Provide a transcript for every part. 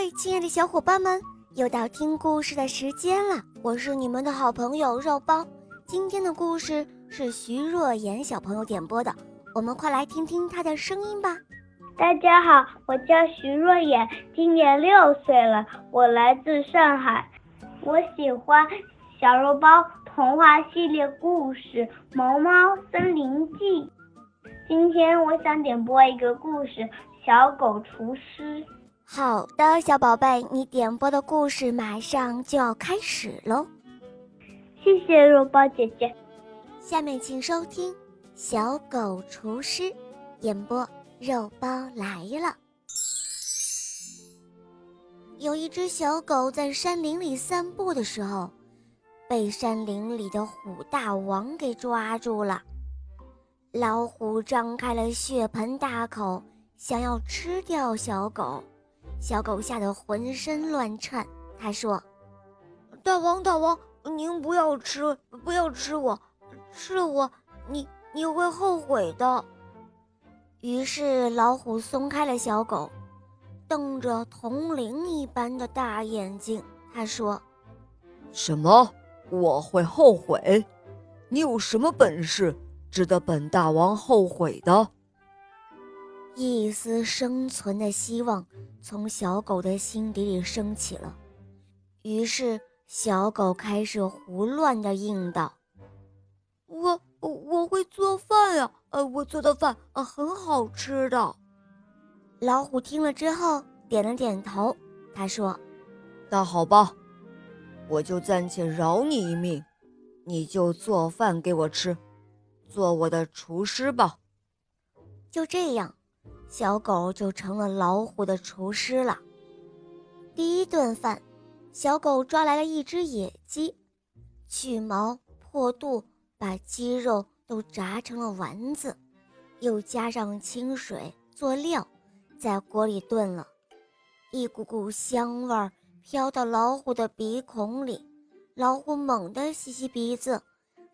嗨，亲爱的小伙伴们，又到听故事的时间了。我是你们的好朋友肉包。今天的故事是徐若言小朋友点播的，我们快来听听他的声音吧。大家好，我叫徐若言，今年六岁了，我来自上海。我喜欢小肉包童话系列故事《萌猫森林记》。今天我想点播一个故事《小狗厨师》。好的，小宝贝，你点播的故事马上就要开始喽。谢谢肉包姐姐。下面请收听《小狗厨师》，演播肉包来了。有一只小狗在山林里散步的时候，被山林里的虎大王给抓住了。老虎张开了血盆大口，想要吃掉小狗。小狗吓得浑身乱颤，他说：“大王，大王，您不要吃，不要吃我，吃了我，你你会后悔的。”于是老虎松开了小狗，瞪着铜铃一般的大眼睛，他说：“什么？我会后悔？你有什么本事，值得本大王后悔的？”一丝生存的希望从小狗的心底里升起了，于是小狗开始胡乱的应道：“我我会做饭呀，呃，我做的饭啊很好吃的。”老虎听了之后点了点头，他说：“那好吧，我就暂且饶你一命，你就做饭给我吃，做我的厨师吧。”就这样。小狗就成了老虎的厨师了。第一顿饭，小狗抓来了一只野鸡，去毛破肚，把鸡肉都炸成了丸子，又加上清水做料，在锅里炖了。一股股香味儿飘到老虎的鼻孔里，老虎猛地吸吸鼻子，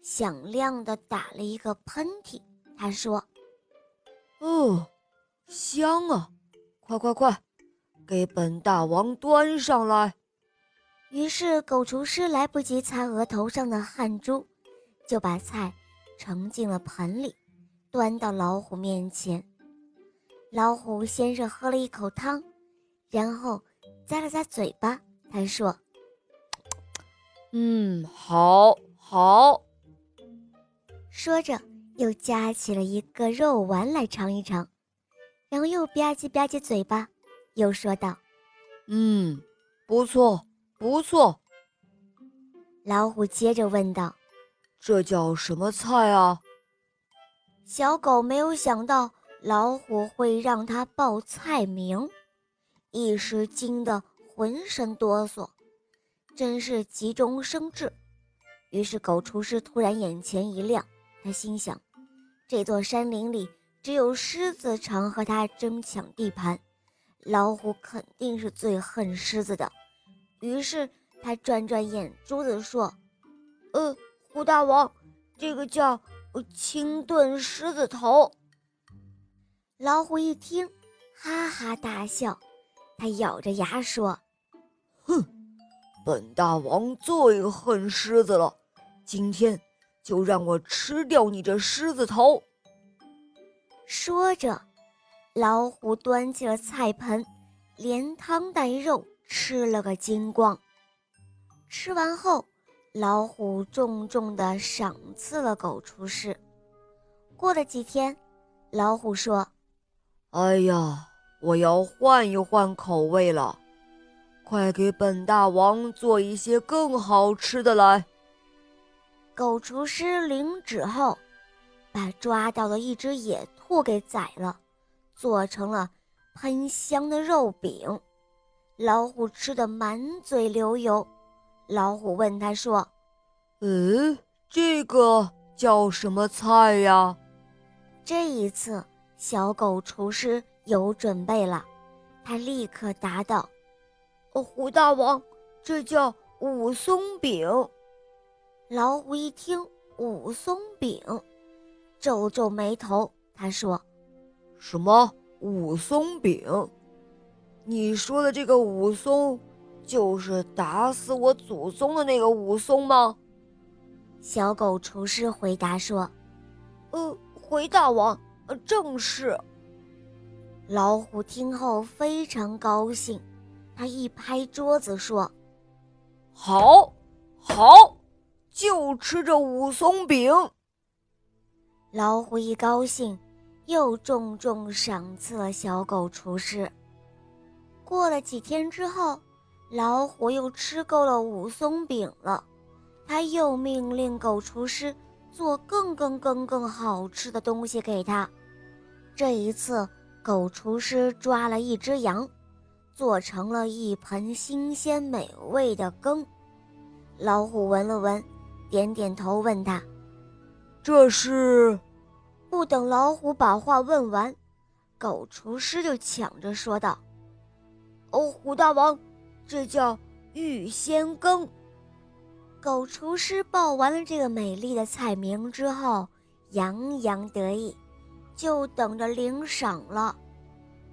响亮地打了一个喷嚏。他说：“哦。”香啊！快快快，给本大王端上来。于是狗厨师来不及擦额头上的汗珠，就把菜盛进了盆里，端到老虎面前。老虎先是喝了一口汤，然后咂了咂嘴巴，他说：“嗯，好，好。”说着又夹起了一个肉丸来尝一尝。然后又吧唧吧唧嘴巴，又说道：“嗯，不错，不错。”老虎接着问道：“这叫什么菜啊？”小狗没有想到老虎会让它报菜名，一时惊得浑身哆嗦，真是急中生智。于是狗厨师突然眼前一亮，他心想：这座山林里……只有狮子常和他争抢地盘，老虎肯定是最恨狮子的。于是他转转眼珠子说：“呃，虎大王，这个叫清炖狮子头。”老虎一听，哈哈大笑，他咬着牙说：“哼，本大王最恨狮子了，今天就让我吃掉你这狮子头。”说着，老虎端起了菜盆，连汤带肉吃了个精光。吃完后，老虎重重地赏赐了狗厨师。过了几天，老虎说：“哎呀，我要换一换口味了，快给本大王做一些更好吃的来。”狗厨师领旨后。把抓到的一只野兔给宰了，做成了喷香的肉饼。老虎吃得满嘴流油。老虎问他说：“嗯，这个叫什么菜呀？”这一次，小狗厨师有准备了，他立刻答道：“哦，虎大王，这叫武松饼。”老虎一听武松饼。皱皱眉头，他说：“什么武松饼？”你说的这个武松，就是打死我祖宗的那个武松吗？小狗厨师回答说：“呃，回大王，呃，正是。”老虎听后非常高兴，他一拍桌子说：“好，好，就吃这武松饼。”老虎一高兴，又重重赏赐了小狗厨师。过了几天之后，老虎又吃够了武松饼了。他又命令狗厨师做更更更更好吃的东西给他。这一次，狗厨师抓了一只羊，做成了一盆新鲜美味的羹。老虎闻了闻，点点头，问他：“这是？”不等老虎把话问完，狗厨师就抢着说道：“哦，虎大王，这叫玉仙羹。”狗厨师报完了这个美丽的菜名之后，洋洋得意，就等着领赏了。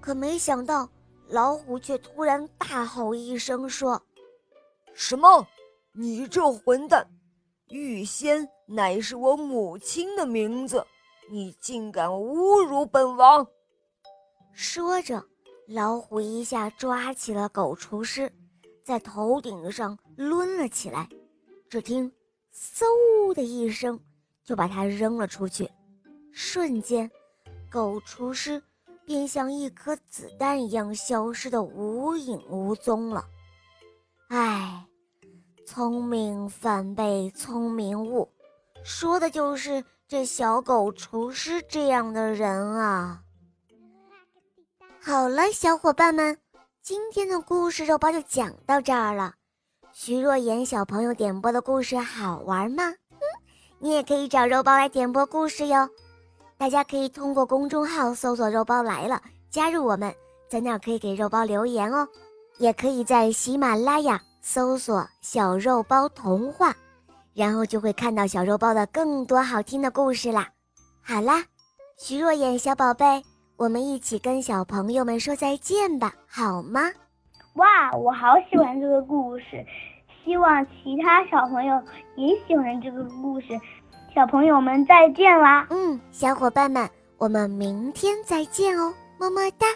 可没想到，老虎却突然大吼一声说：“什么？你这混蛋！玉仙乃是我母亲的名字，你竟敢侮辱本王！”说着，老虎一下抓起了狗厨师，在头顶上抡了起来。只听“嗖”的一声，就把它扔了出去。瞬间，狗厨师便像一颗子弹一样消失得无影无踪了。唉，聪明反被聪明误，说的就是这小狗厨师这样的人啊。好了，小伙伴们，今天的故事肉包就讲到这儿了。徐若言小朋友点播的故事好玩吗？嗯，你也可以找肉包来点播故事哟。大家可以通过公众号搜索“肉包来了”，加入我们，在那儿可以给肉包留言哦。也可以在喜马拉雅搜索“小肉包童话”，然后就会看到小肉包的更多好听的故事啦。好啦，徐若言小宝贝，我们一起跟小朋友们说再见吧，好吗？哇，我好喜欢这个故事，希望其他小朋友也喜欢这个故事。小朋友们再见啦！嗯，小伙伴们，我们明天再见哦，么么哒。